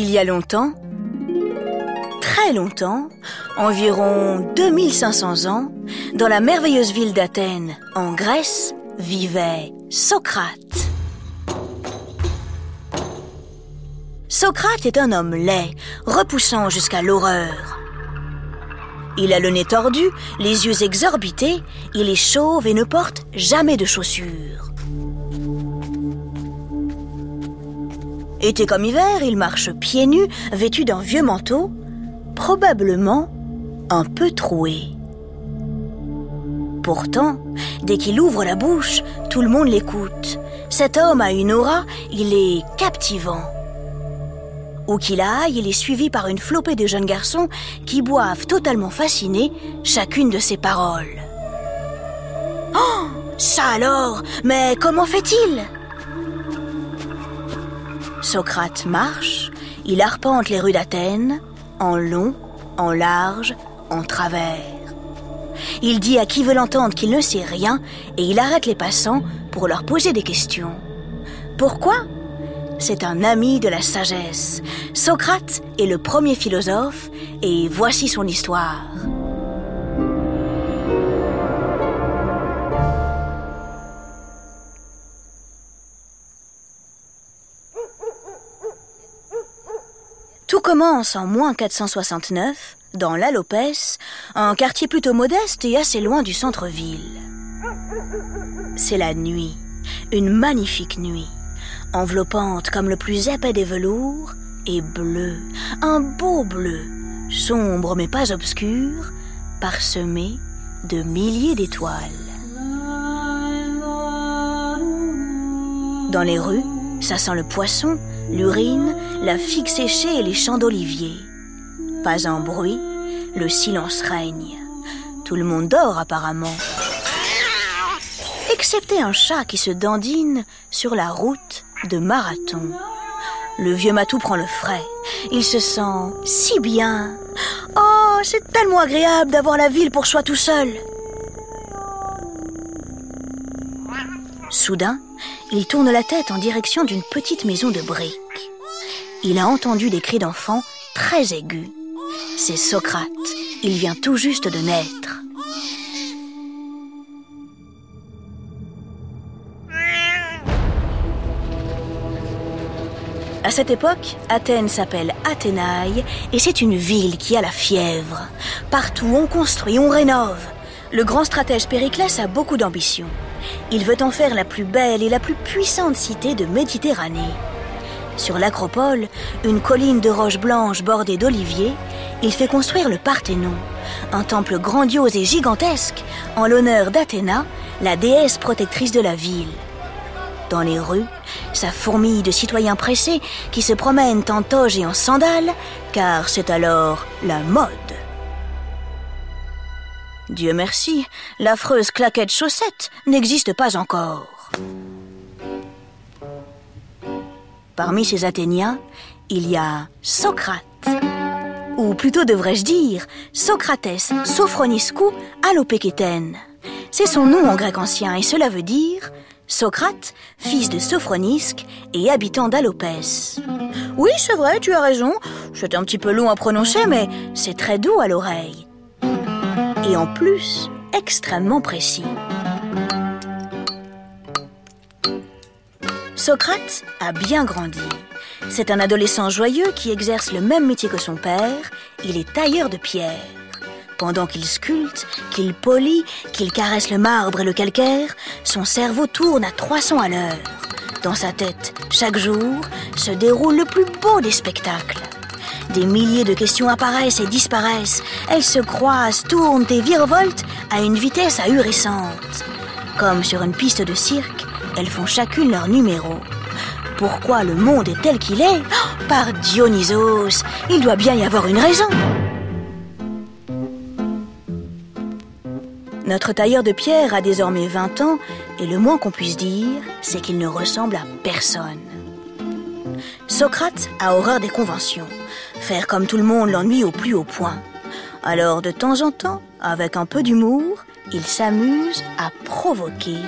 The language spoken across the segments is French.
Il y a longtemps, très longtemps, environ 2500 ans, dans la merveilleuse ville d'Athènes, en Grèce, vivait Socrate. Socrate est un homme laid, repoussant jusqu'à l'horreur. Il a le nez tordu, les yeux exorbités, il est chauve et ne porte jamais de chaussures. Été comme hiver, il marche pieds nus, vêtu d'un vieux manteau, probablement un peu troué. Pourtant, dès qu'il ouvre la bouche, tout le monde l'écoute. Cet homme a une aura, il est captivant. Où qu'il aille, il est suivi par une flopée de jeunes garçons qui boivent totalement fascinés chacune de ses paroles. Oh Ça alors Mais comment fait-il? Socrate marche, il arpente les rues d'Athènes, en long, en large, en travers. Il dit à qui veut l'entendre qu'il ne sait rien et il arrête les passants pour leur poser des questions. Pourquoi? C'est un ami de la sagesse. Socrate est le premier philosophe et voici son histoire. Commence en moins 469 dans l'Alopès, un quartier plutôt modeste et assez loin du centre-ville. C'est la nuit, une magnifique nuit, enveloppante comme le plus épais des velours et bleue, un beau bleu, sombre mais pas obscur, parsemé de milliers d'étoiles. Dans les rues, ça sent le poisson, l'urine, la figue séchée et les champs d'olivier. Pas un bruit, le silence règne. Tout le monde dort apparemment. Excepté un chat qui se dandine sur la route de Marathon. Le vieux Matou prend le frais. Il se sent si bien. Oh, c'est tellement agréable d'avoir la ville pour soi tout seul. Soudain, il tourne la tête en direction d'une petite maison de briques. Il a entendu des cris d'enfants très aigus. C'est Socrate. Il vient tout juste de naître. À cette époque, Athènes s'appelle Athénaï et c'est une ville qui a la fièvre. Partout on construit, on rénove. Le grand stratège Périclès a beaucoup d'ambition. Il veut en faire la plus belle et la plus puissante cité de Méditerranée. Sur l'acropole, une colline de roches blanches bordée d'oliviers, il fait construire le Parthénon, un temple grandiose et gigantesque en l'honneur d'Athéna, la déesse protectrice de la ville. Dans les rues, ça fourmille de citoyens pressés qui se promènent en toge et en sandales, car c'est alors la mode. Dieu merci, l'affreuse claquette chaussette n'existe pas encore. Parmi ces Athéniens, il y a Socrate, ou plutôt devrais-je dire Socrates Sophroniscou Alopékétène. C'est son nom en grec ancien et cela veut dire Socrate, fils de Sophronisque et habitant d'Alopès. Oui, c'est vrai, tu as raison. C'est un petit peu long à prononcer, mais c'est très doux à l'oreille. Et en plus, extrêmement précis. Socrate a bien grandi. C'est un adolescent joyeux qui exerce le même métier que son père. Il est tailleur de pierre. Pendant qu'il sculpte, qu'il polit, qu'il caresse le marbre et le calcaire, son cerveau tourne à 300 à l'heure. Dans sa tête, chaque jour, se déroule le plus beau des spectacles. Des milliers de questions apparaissent et disparaissent. Elles se croisent, tournent et virevoltent à une vitesse ahurissante. Comme sur une piste de cirque, elles font chacune leur numéro. Pourquoi le monde est tel qu'il est? Oh, Par Dionysos, il doit bien y avoir une raison. Notre tailleur de pierre a désormais 20 ans et le moins qu'on puisse dire, c'est qu'il ne ressemble à personne. Socrate a horreur des conventions. Faire comme tout le monde l'ennuie au plus haut point. Alors de temps en temps, avec un peu d'humour, il s'amuse à provoquer.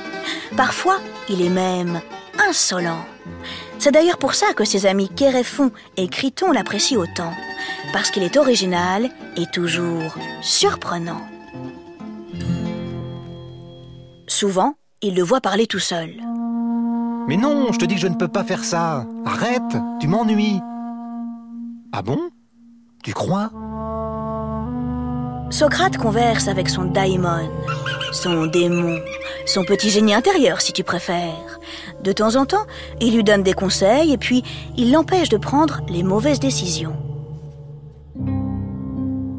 Parfois, il est même insolent. C'est d'ailleurs pour ça que ses amis Kéréphon et Criton l'apprécient autant, parce qu'il est original et toujours surprenant. Souvent, il le voit parler tout seul. Mais non, je te dis que je ne peux pas faire ça. Arrête, tu m'ennuies. Ah bon? Tu crois? Socrate converse avec son daimon, son démon, son petit génie intérieur si tu préfères. De temps en temps, il lui donne des conseils et puis il l'empêche de prendre les mauvaises décisions.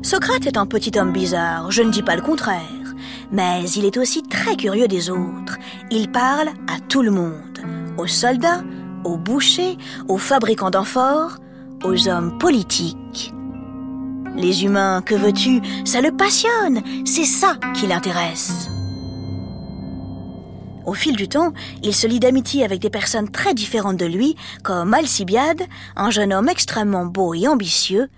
Socrate est un petit homme bizarre, je ne dis pas le contraire, mais il est aussi très curieux des autres. Il parle à tout le monde, aux soldats, aux bouchers, aux fabricants d'amphores, aux hommes politiques. Les humains, que veux-tu, ça le passionne, c'est ça qui l'intéresse. Au fil du temps, il se lie d'amitié avec des personnes très différentes de lui, comme Alcibiade, un jeune homme extrêmement beau et ambitieux,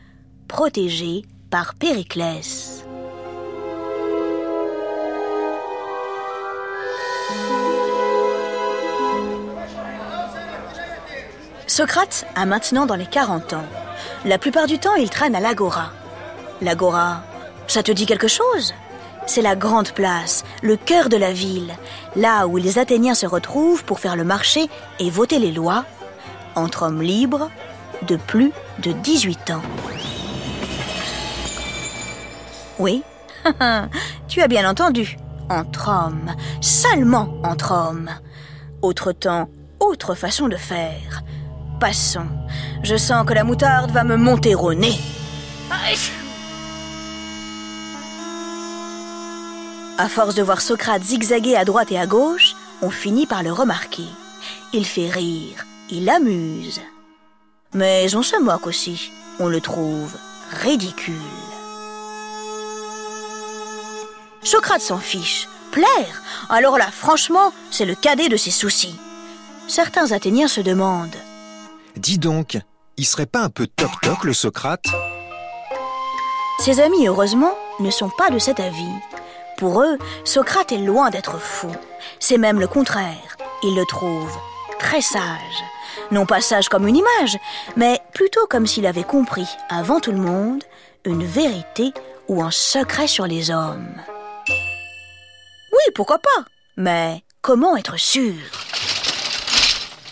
protégé par Périclès. Socrate a maintenant dans les 40 ans. La plupart du temps, il traîne à l'Agora. L'Agora, ça te dit quelque chose? C'est la grande place, le cœur de la ville, là où les Athéniens se retrouvent pour faire le marché et voter les lois, entre hommes libres de plus de 18 ans. Oui, tu as bien entendu, entre hommes, seulement entre hommes. Autre temps, autre façon de faire. Passons, je sens que la moutarde va me monter au nez. À force de voir Socrate zigzaguer à droite et à gauche, on finit par le remarquer. Il fait rire, il amuse. Mais on se moque aussi, on le trouve ridicule. Socrate s'en fiche. Plaire Alors là, franchement, c'est le cadet de ses soucis. Certains Athéniens se demandent. Dis donc, il serait pas un peu toc-toc le Socrate? Ses amis, heureusement, ne sont pas de cet avis. Pour eux, Socrate est loin d'être fou. C'est même le contraire. Ils le trouvent très sage. Non pas sage comme une image, mais plutôt comme s'il avait compris, avant tout le monde, une vérité ou un secret sur les hommes. Oui, pourquoi pas? Mais comment être sûr?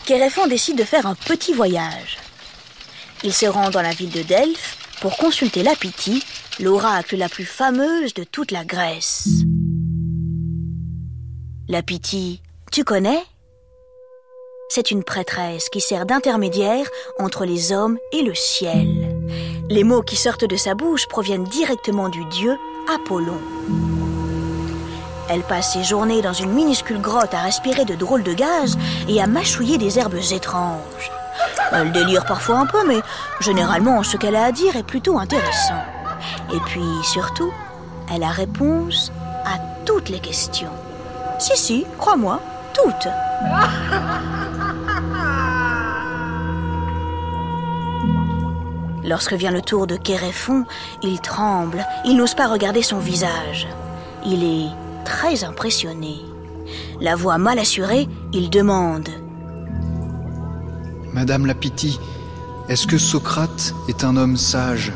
Kéréphon décide de faire un petit voyage. Il se rend dans la ville de Delphes pour consulter la Pythie, l'oracle la plus fameuse de toute la Grèce. La Pythie, tu connais? C'est une prêtresse qui sert d'intermédiaire entre les hommes et le ciel. Les mots qui sortent de sa bouche proviennent directement du dieu Apollon. Elle passe ses journées dans une minuscule grotte à respirer de drôles de gaz et à mâchouiller des herbes étranges. Elle délire parfois un peu, mais généralement ce qu'elle a à dire est plutôt intéressant. Et puis surtout, elle a réponse à toutes les questions. Si, si, crois-moi, toutes. Lorsque vient le tour de Kéréphon, il tremble, il n'ose pas regarder son visage. Il est très impressionné. La voix mal assurée, il demande Madame la Pythie, est-ce que Socrate est un homme sage?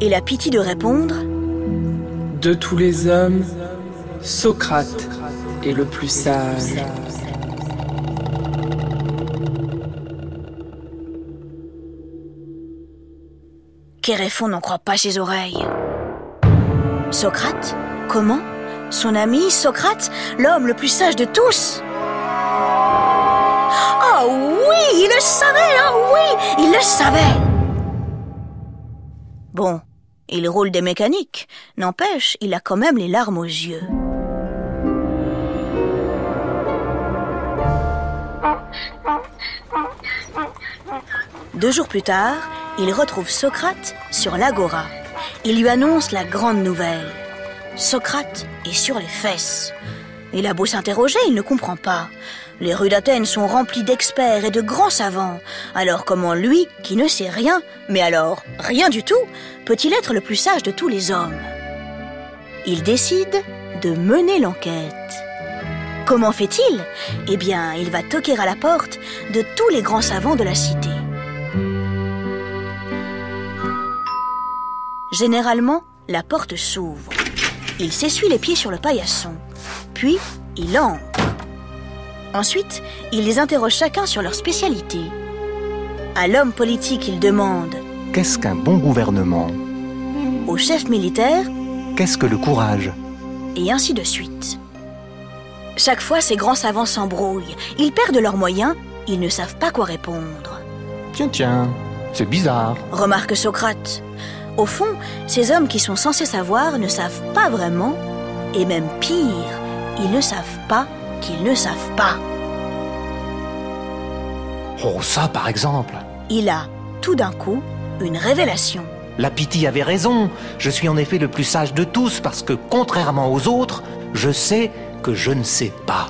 Et la Pythie de répondre De tous les hommes, Socrate est le plus sage. Kéréphon n'en croit pas ses oreilles. Socrate Comment? Son ami, Socrate, l'homme le plus sage de tous Ah oui, il le savait, ah oui, il le savait Bon, il roule des mécaniques, n'empêche, il a quand même les larmes aux yeux. Deux jours plus tard, il retrouve Socrate sur l'agora. Il lui annonce la grande nouvelle. Socrate est sur les fesses. Il a beau s'interroger, il ne comprend pas. Les rues d'Athènes sont remplies d'experts et de grands savants. Alors comment lui, qui ne sait rien, mais alors rien du tout, peut-il être le plus sage de tous les hommes? Il décide de mener l'enquête. Comment fait-il? Eh bien, il va toquer à la porte de tous les grands savants de la cité. Généralement, la porte s'ouvre. Il s'essuie les pieds sur le paillasson. Puis, il entre. Ensuite, il les interroge chacun sur leur spécialité. À l'homme politique, il demande Qu'est-ce qu'un bon gouvernement? au chef militaire, Qu'est-ce que le courage? et ainsi de suite. Chaque fois, ces grands savants s'embrouillent. Ils perdent leurs moyens, ils ne savent pas quoi répondre. Tiens, tiens, c'est bizarre. Remarque Socrate. Au fond, ces hommes qui sont censés savoir ne savent pas vraiment, et même pire, ils ne savent pas qu'ils ne savent pas. Oh, ça par exemple. Il a, tout d'un coup, une révélation. La Piti avait raison. Je suis en effet le plus sage de tous parce que, contrairement aux autres, je sais que je ne sais pas.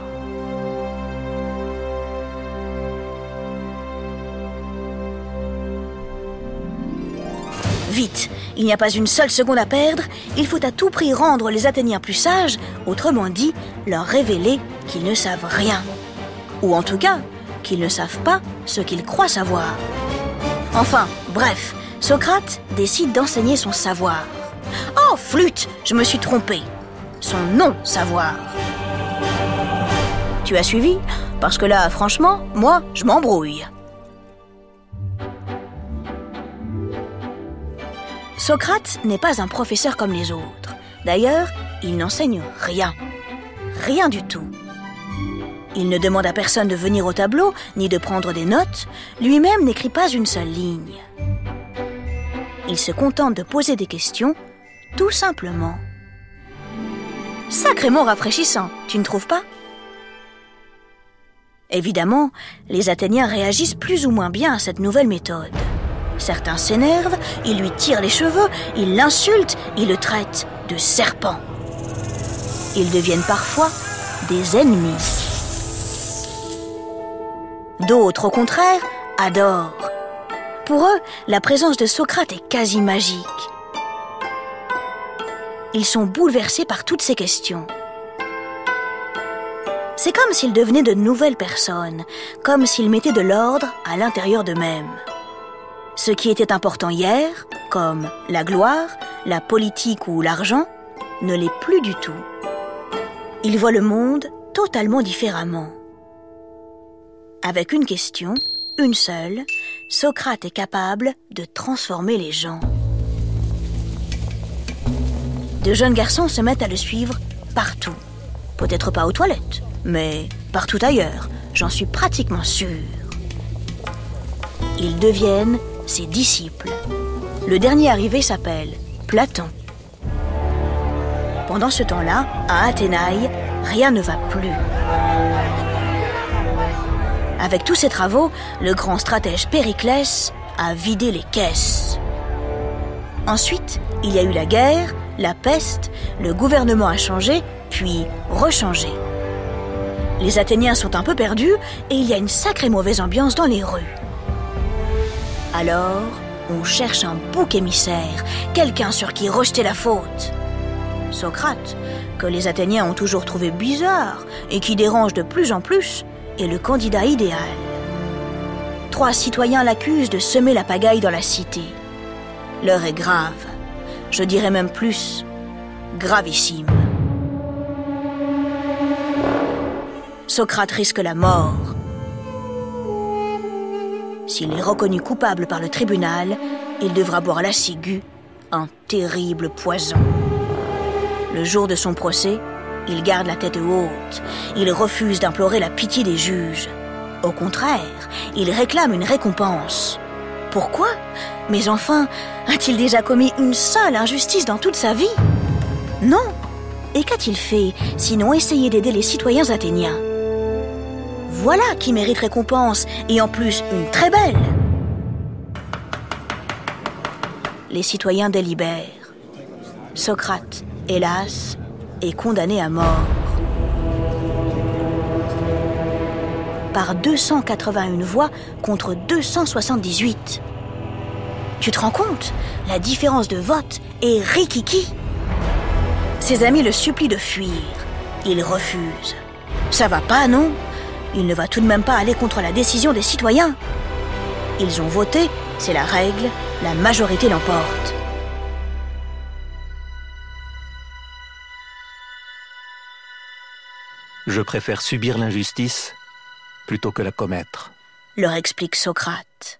Vite, il n'y a pas une seule seconde à perdre, il faut à tout prix rendre les Athéniens plus sages, autrement dit, leur révéler qu'ils ne savent rien. Ou en tout cas, qu'ils ne savent pas ce qu'ils croient savoir. Enfin, bref, Socrate décide d'enseigner son savoir. Oh, flûte, je me suis trompé. Son non-savoir. Tu as suivi? Parce que là, franchement, moi, je m'embrouille. Socrate n'est pas un professeur comme les autres. D'ailleurs, il n'enseigne rien. Rien du tout. Il ne demande à personne de venir au tableau, ni de prendre des notes. Lui-même n'écrit pas une seule ligne. Il se contente de poser des questions, tout simplement. Sacrément rafraîchissant, tu ne trouves pas? Évidemment, les Athéniens réagissent plus ou moins bien à cette nouvelle méthode. Certains s'énervent, ils lui tirent les cheveux, ils l'insultent, ils le traitent de serpent. Ils deviennent parfois des ennemis. D'autres, au contraire, adorent. Pour eux, la présence de Socrate est quasi magique. Ils sont bouleversés par toutes ces questions. C'est comme s'ils devenaient de nouvelles personnes, comme s'ils mettaient de l'ordre à l'intérieur d'eux-mêmes. Ce qui était important hier, comme la gloire, la politique ou l'argent, ne l'est plus du tout. Ils voient le monde totalement différemment. Avec une question, une seule, Socrate est capable de transformer les gens. De jeunes garçons se mettent à le suivre partout. Peut-être pas aux toilettes, mais partout ailleurs, j'en suis pratiquement sûre. Ils deviennent ses disciples. Le dernier arrivé s'appelle Platon. Pendant ce temps-là, à Athénaï, rien ne va plus. Avec tous ses travaux, le grand stratège Périclès a vidé les caisses. Ensuite, il y a eu la guerre, la peste, le gouvernement a changé, puis rechangé. Les Athéniens sont un peu perdus et il y a une sacrée mauvaise ambiance dans les rues. Alors, on cherche un bouc émissaire, quelqu'un sur qui rejeter la faute. Socrate, que les Athéniens ont toujours trouvé bizarre et qui dérange de plus en plus, est le candidat idéal. Trois citoyens l'accusent de semer la pagaille dans la cité. L'heure est grave, je dirais même plus, gravissime. Socrate risque la mort. S'il est reconnu coupable par le tribunal, il devra boire la ciguë, un terrible poison. Le jour de son procès, il garde la tête haute. Il refuse d'implorer la pitié des juges. Au contraire, il réclame une récompense. Pourquoi? Mais enfin, a-t-il déjà commis une seule injustice dans toute sa vie? Non. Et qu'a-t-il fait, sinon essayer d'aider les citoyens athéniens? Voilà qui mérite récompense, et en plus une très belle. Les citoyens délibèrent. Socrate, hélas, est condamné à mort. Par 281 voix contre 278. Tu te rends compte? La différence de vote est rikiki. Ses amis le supplient de fuir. Il refuse. Ça va pas, non? Il ne va tout de même pas aller contre la décision des citoyens. Ils ont voté, c'est la règle, la majorité l'emporte. Je préfère subir l'injustice plutôt que la commettre, leur explique Socrate.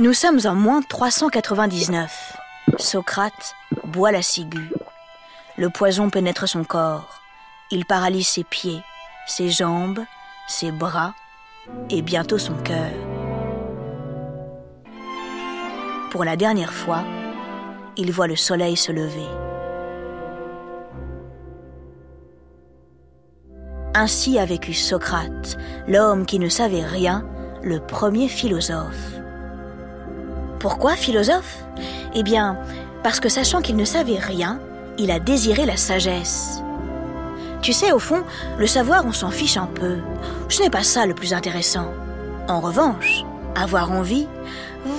Nous sommes en moins 399. Socrate boit la ciguë. Le poison pénètre son corps. Il paralyse ses pieds, ses jambes, ses bras et bientôt son cœur. Pour la dernière fois, il voit le soleil se lever. Ainsi a vécu Socrate, l'homme qui ne savait rien, le premier philosophe. Pourquoi philosophe? Eh bien, parce que sachant qu'il ne savait rien, il a désiré la sagesse. Tu sais, au fond, le savoir, on s'en fiche un peu. Ce n'est pas ça le plus intéressant. En revanche, avoir envie,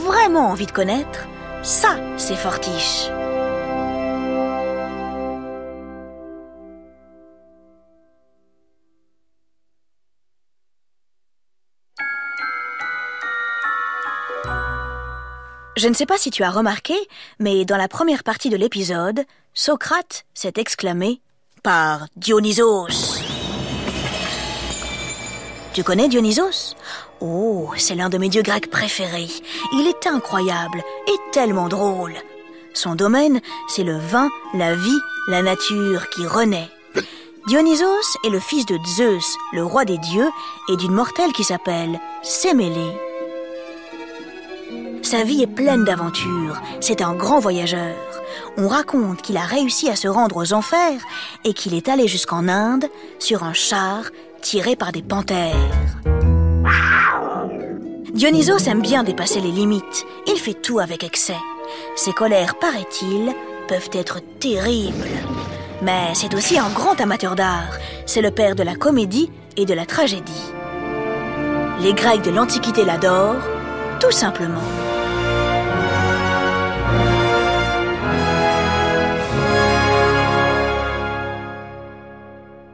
vraiment envie de connaître, ça, c'est fortiche. Je ne sais pas si tu as remarqué, mais dans la première partie de l'épisode, Socrate s'est exclamé par Dionysos. Tu connais Dionysos? Oh, c'est l'un de mes dieux grecs préférés. Il est incroyable et tellement drôle. Son domaine, c'est le vin, la vie, la nature qui renaît. Dionysos est le fils de Zeus, le roi des dieux, et d'une mortelle qui s'appelle Sémélé. Sa vie est pleine d'aventures, c'est un grand voyageur. On raconte qu'il a réussi à se rendre aux enfers et qu'il est allé jusqu'en Inde sur un char tiré par des panthères. Dionysos aime bien dépasser les limites, il fait tout avec excès. Ses colères, paraît-il, peuvent être terribles. Mais c'est aussi un grand amateur d'art, c'est le père de la comédie et de la tragédie. Les Grecs de l'Antiquité l'adorent, tout simplement.